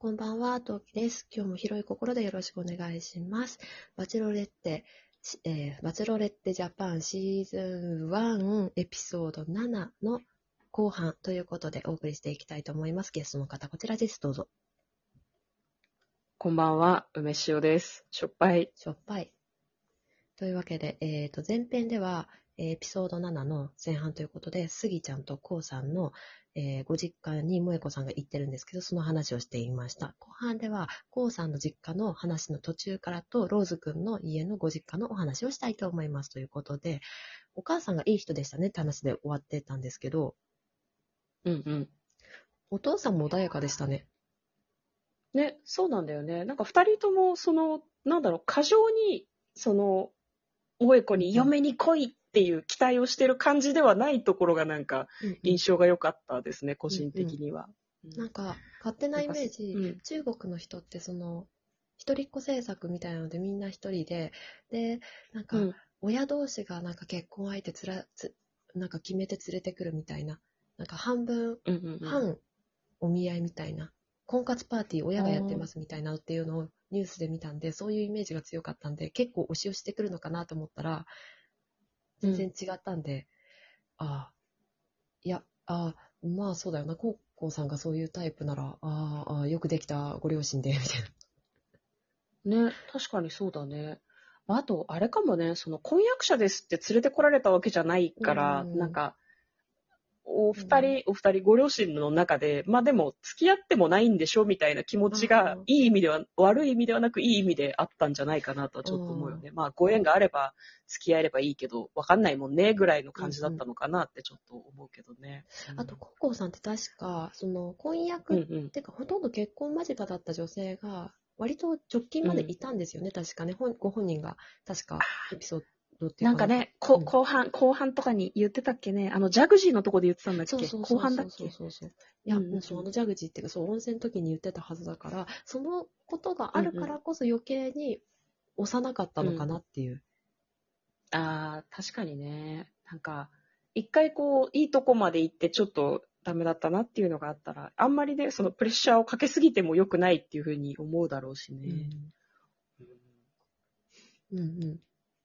こんばんは、トウキです。今日も広い心でよろしくお願いします。バチェロレッテ、しえーバチェロレッテジャパンシーズン1エピソード7の後半ということでお送りしていきたいと思います。ゲストの方、こちらです。どうぞ。こんばんは、梅塩です。しょっぱい。しょっぱい。というわけで、えっ、と、前編では、えーエピソード7の前半ということで、スギちゃんとコウさんの、えーご実家に萌子さんが行ってるんですけど、その話をしていました。後半では、コウさんの実家の話の途中からと、ローズくんの家のご実家のお話をしたいと思いますということで、お母さんがいい人でしたねって話で終わってたんですけど、うんうん。お父さんも穏やかでしたね。ね、そうなんだよね。なんか二人とも、その、なんだろう、過剰に、その、萌子に嫁に来いっていう期待をしてる感じではないところがなんか印象が良かったですね、個人的には。なんか、勝手なイメージ、うん。中国の人ってその、一人っ子政策みたいなのでみんな一人で、で、なんか、うん。親同士がなんか結婚相手つら、つ、なんか決めて連れてくるみたいな、なんか半分、半お見合いみたいな、婚活パーティー親がやってますみたいなのっていうのをニュースで見たんで、そういうイメージが強かったんで、結構押し押してくるのかなと思ったら、全然違ったんで、ああ、いや、ああ、まあそうだよな、コウコウさんがそういうタイプなら、ああよくできたご両親で、みたいな。ね、確かにそうだね。まああと、あれかもね、その婚約者ですって連れてこられたわけじゃないから、うんなんか、お二人、お二人、ご両親の中で、まあでも、付き合ってもないんでしょみたいな気持ちがうん、いい意味では、悪い意味ではなく、いい意味であったんじゃないかなとはちょっと思うよね。まあ、ご縁があれば、付き合えればいいけど、わかんないもんね、ぐらいの感じだったのかなってちょっと思うけどね。あと、コウコウさんって確か、その、婚約、うんうん。てか、ほとんど結婚間近だった女性が、割と直近までいたんですよね、確かね。本ご本人が、確か、エピソードなんかね、こうん後半、後半とかに言ってたっけね、あの、ジャグジーのとこで言ってたんだっけ？後半だっけそうそうそう。いや、うんうんうんもうそのジャグジーっていうか、そう、温泉の時に言ってたはずだから、そのことがあるからこそ余計に幼かったのかなっていう。ああ、確かにね。なんか、一回こう、いいとこまで行ってちょっとダメだったなっていうのがあったら、あんまりね、そのプレッシャーをかけすぎても良くないっていうふうに思うだろうしね。うんうん。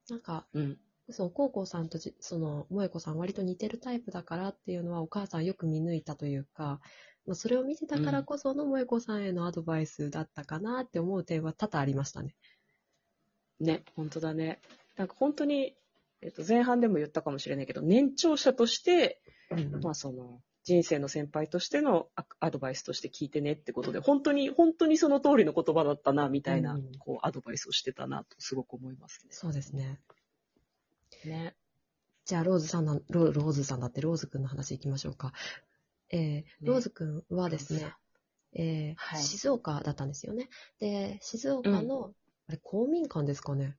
なんか、うん。そう、コウコウさんとじ、その、萌子さん割と似てるタイプだからっていうのはお母さんよく見抜いたというか、まあ、それを見てたからこその萌子さんへのアドバイスだったかなって思う点は多々ありましたね。ね、本当だね。なんか本当に、えっと、前半でも言ったかもしれないけど、年長者として、うんまあその、人生の先輩としてのアアドバイスとして聞いてねってことで、本当に、本当にその通りの言葉だったな、みたいな、うんこう、アドバイスをしてたな、とすごく思いますね。そうですね。ね。じゃあ、ローズさんな、ロローズさんだって、ローズくんの話いきましょうか。えーローズくんはですね、えーはい静岡だったんですよね。で、静岡の、あれ、公民館ですかね。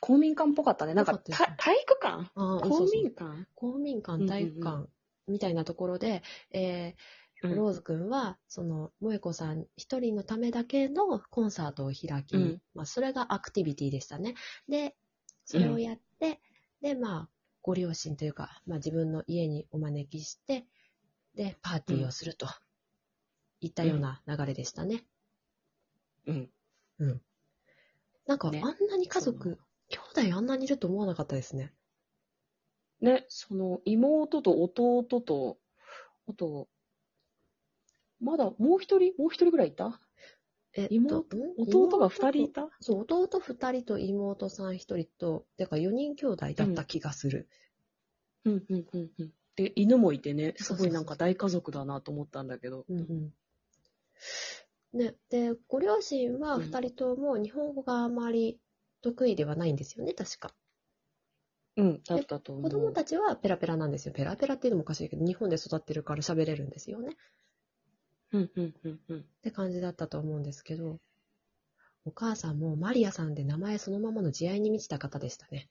公民館っぽかったね。なんか、ぽか体育館？公民館？公民館、うんうんうん体育館みたいなところで、えーローズくんは、その、萌子さん一人のためだけのコンサートを開き、うんまあ、それがアクティビティでしたね。で、それをやって、で、まあ、ご両親というか、まあ、自分の家にお招きして、で、パーティーをすると、いったような流れでしたね。うん。うん。なんか、ねあんなに家族、兄弟あんなにいると思わなかったですね。ね、その、妹と弟と、あと、まだもう一人、もう一人ぐらいいた？え妹？ん弟が二人いた？そう、弟二人と妹さん一人と、だから4人兄弟だった気がする。うん、うん、うん、うん。で、犬もいてね、すごいなんか大家族だなと思ったんだけど。うんうん。ね、で、ご両親はうん二人とも日本語があまり得意ではないんですよね、確か。うん、だったと思う。子供たちはペラペラなんですよ。ペラペラっていうのもおかしいけど、日本で育ってるから喋れるんですよね。うん、うん、うん、うん。って感じだったと思うんですけど、お母さんもマリアさんで名前そのままの慈愛に満ちた方でしたね。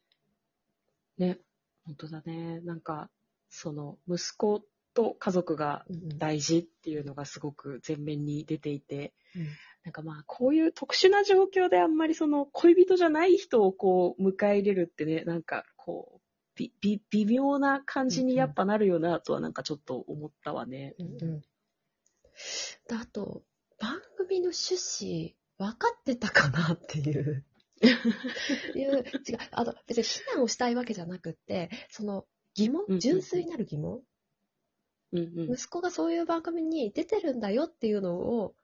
ね、本当だね。なんか、その、息子と家族が大事っていうのがすごく前面に出ていて、うんなんかまあ、こういう特殊な状況であんまりその恋人じゃない人をこう迎え入れるってね、なんかこう、び、び、微妙な感じにやっぱなるよなとはなんかちょっと思ったわね。うんうん。であと、バー組の趣旨、分かってたかなっていう。いう、違う、あと、別に非難をしたいわけじゃなくって、その、疑問純粋なる疑問、うんうん息子がそういう番組に出てるんだよっていうのを、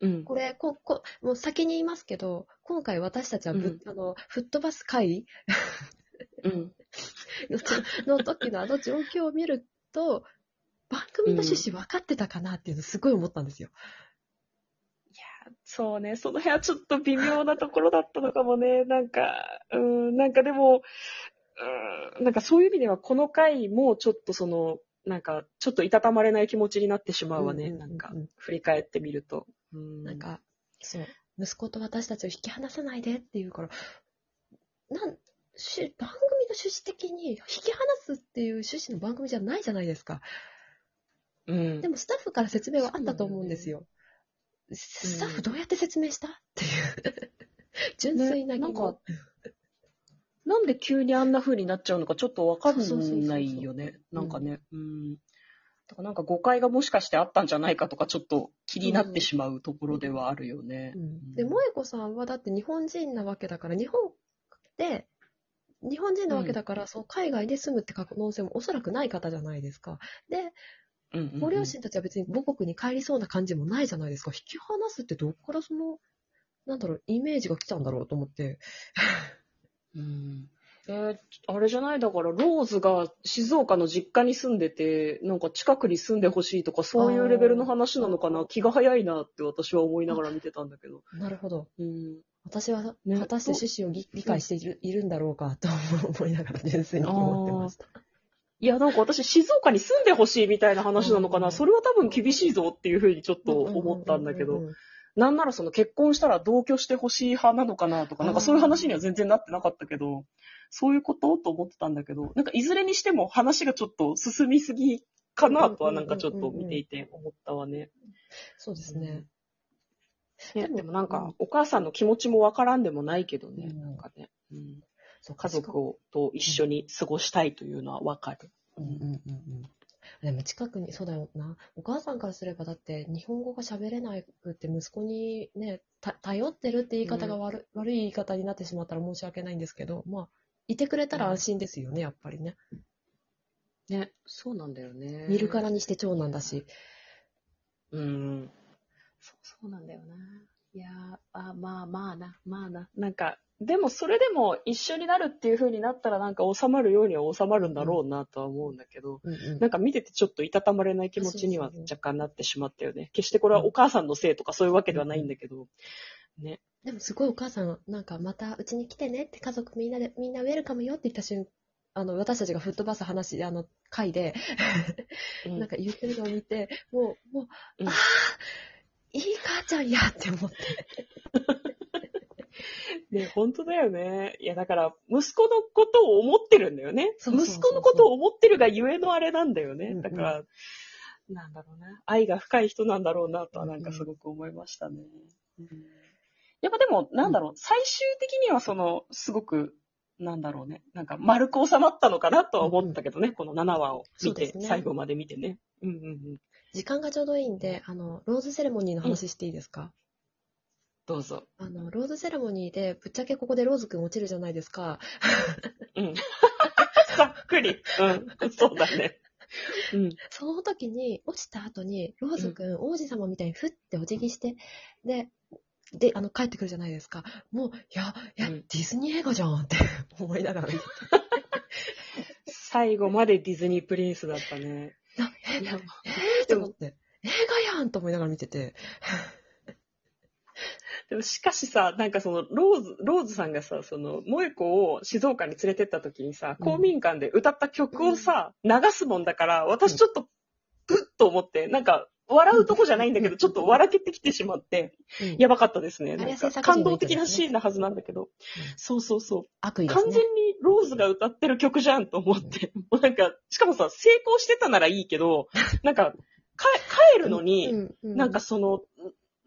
うん。これ、こ、こ、もう先に言いますけど、今回私たちはぶ、うんあの、吹っ飛ばす会うん。のちの時のあの状況を見ると、番組の趣旨分かってたかなっていうのすごい思ったんですよ。そうね、その辺はちょっと微妙なところだったのかもね。なんか、うん、なんかでも、うん、なんかそういう意味ではこの回もちょっとその、なんかちょっといたたまれない気持ちになってしまうわね。うんうんうんうんなんか振り返ってみると。うんなん、か、そう、息子と私たちを引き離さないでっていうから、なん、し番組の趣旨的に引き離すっていう趣旨の番組じゃないじゃないですか。うんでもスタッフから説明はあったと思うんですよ。スタッフどうやって説明したっていう。純粋な疑問。ねなんかなんで急にあんな風になっちゃうのかちょっとわかんないよね。うんなんかね。うん。だからなんか誤解がもしかしてあったんじゃないかとかちょっと気になってしまうところではあるよね。うんで、萌子さんはだって日本人なわけだから、日本で、日本人なわけだから、そう海外で住むって可能性もおそらくない方じゃないですか。で、うんうんうんご両親たちは別に母国に帰りそうな感じもないじゃないですか。引き離すってどっからその、なんだろう、イメージが来たんだろうと思って。うんえーあれじゃない？だから、ローズが静岡の実家に住んでて、なんか近くに住んでほしいとか、そういうレベルの話なのかな、気が早いなって私は思いながら見てたんだけど。なるほど。うん。私は、ね果たして趣旨をぎ理解しているいるんだろうかと思いながら純粋に思ってました。いや、なんか私、静岡に住んでほしいみたいな話なのかうんな、それは多分厳しいぞっていうふうにちょっと思ったんだけど、なんならその結婚したら同居してほしい派なのかなとか、なんかそういう話には全然なってなかったけど、そういうことと思ってたんだけど、なんかいずれにしても話がちょっと進みすぎかなとはなんかちょっと見ていて思ったわね。そうですね。ねでもなんか、お母さんの気持ちもわからんでもないけどね、うんなんかね、うん。そう家族をと一緒に過ごしたいというのはわかる。うんうんうんうん。でも近くに、そうだよな。お母さんからすればだって日本語が喋れなくて息子にね、た頼ってるって言い方が悪,、悪い言い方になってしまったら申し訳ないんですけど、まあ、いてくれたら安心ですよね、やっぱりね。ね、そうなんだよね。見るからにして長男だし。うん。そう、そうなんだよな。いやーあ、まあまあな、まあな。なんか、でもそれでも一緒になるっていう風になったらなんか収まるようには収まるんだろうなとは思うんだけど、うんうんなんか見ててちょっといたたまれない気持ちには若干なってしまったよね。決してこれはお母さんのせいとかそういうわけではないんだけど、ね。でもすごいお母さん、なんかまたうちに来てねって家族みんなで、みんなウェルカムよって言った瞬あの、私たちが吹っ飛ばす話、あの、回で、うん なんか言ってるのを見て、もう、もう、うんあちゃんやって思って。ね、本当だよね。いや、だから、息子のことを思ってるんだよね。息子のことを思ってるがゆえのあれなんだよね。うんうんだから、なんだろうな。愛が深い人なんだろうなとはなんかすごく思いましたね。うんやっぱでも、なんだろう、最終的にはその、すごく、なんだろうね。なんか、丸く収まったのかなとは思ったけどね、この7話を見て、ね最後まで見てね。うんうんうん。時間がちょうどいいんで、あの、ローズセレモニーの話していいですか、どうぞ。あの、ローズセレモニーで、ぶっちゃけここでローズくん落ちるじゃないですか。うん。ざっくり。うん。そうだね。うん。その時に、落ちた後に、ローズくん、王子様みたいにふってお辞儀して、で、で、あの、帰ってくるじゃないですか。もう、いや、いや、うんディズニー映画じゃんって思いながら見て。最後までディズニープリンスだったね。あええー、と思って、映画やんと思いながら見てて。でもしかしさ、なんかその、ローズ、ローズさんがさ、その、萌子を静岡に連れてった時にさ、うん。公民館で歌った曲をさ、流すもんだから、私ちょっと、プッと思って、なんか、笑うとこじゃないんだけど、ちょっと笑けてきてしまって、うんやばかったですね。感動的なシーンなはずなんだけど、そうそうそう。悪意ですね。完全にローズが歌ってる曲じゃんと思って。もうなんか、しかもさ、成功してたならいいけど、なんか、か帰るのに、なんか、その、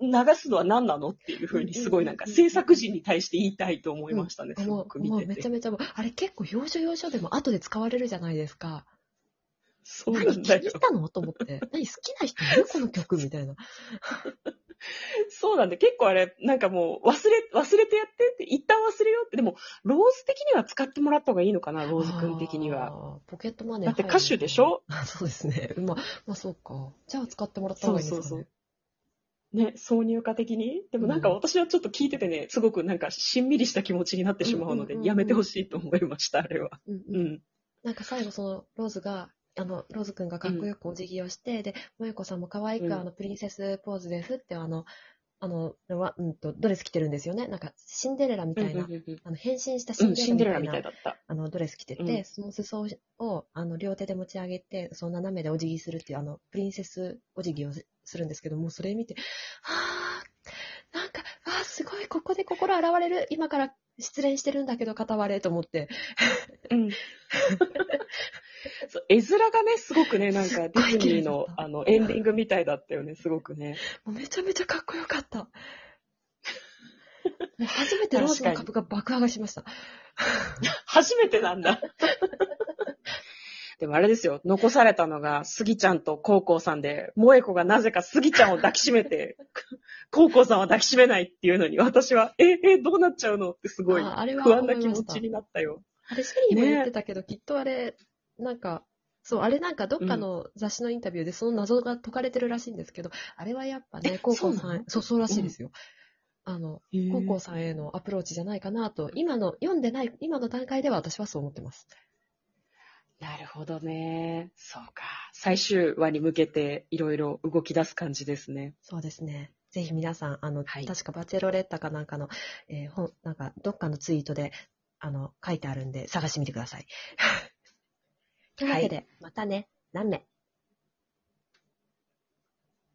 流すのは何なのっていうふうに、すごいなんか、制作陣に対して言いたいと思いましたね、すごもう、もうく見てて。めちゃめちゃもう、あれ結構要所要所でも後で使われるじゃないですか。そうな何んだよ。聞いたの？と思って。何好きな人いる？この曲みたいな。そうなんで、結構あれ、なんかもう、忘れ、忘れてやってって、一旦忘れようって、でも、ローズ的には使ってもらった方がいいのかな、ローズ君的には。ポケットマネーだって歌手でしょ？そうですね。まあ、まあそうか。じゃあ使ってもらった方がいいんですかね。そうそうね、挿入歌的に？でもなんかうん私はちょっと聞いててね、すごくなんかしんみりした気持ちになってしまうのでやめてほしいと思いました、あれは。うんううんん。なんか最後そのローズが、あの、ローズくんがかっこよくお辞儀をして、で、萌子さんも可愛く、うんあの、プリンセスポーズでふって、あの、あの、わうんと、ドレス着てるんですよね。なんか、シンデレラみたいな、うんうんうんあの、変身したシンデレラみたいな、たいだった。あの、ドレス着てて、うんその裾を、あの、両手で持ち上げて、その斜めでお辞儀するっていう、あの、プリンセスお辞儀をすするんですけども、それ見て、はぁ、なんか、わあすごい、ここで心洗われる。今から失恋してるんだけど、片割れと思って。うん。そう絵面がね、すごくね、なんかディズニーのあのエンディングみたいだったよね、すごくね。もうめちゃめちゃかっこよかった。もう初めてローズの株が爆上がりしました。初めてなんだ。でもあれですよ、残されたのが、スギちゃんとコウコウさんで、萌子がなぜかスギちゃんを抱きしめて、コウコウさんは抱きしめないっていうのに、私は、え、え、どうなっちゃうのってすごい不安な気持ちになったよ。あれ、シェリーも言ってたけど、きっとあれ、なんか、そう、あれなんかどっかの雑誌のインタビューでその謎が解かれてるらしいんですけど、あれはやっぱね、コウコウさんの、そう、そうらしいですよ。あの、コウコウさんへのアプローチじゃないかなと、今の、読んでない、今の段階では私はそう思ってます。なるほどね。そうか。最終話に向けていろいろ動き出す感じですね。そうですね。ぜひ皆さん、あの、はい確かバチェロレッタかなんかの、えー本、なんか、どっかのツイートで、あの、書いてあるんで、探してみてください。というわけで、またね、何名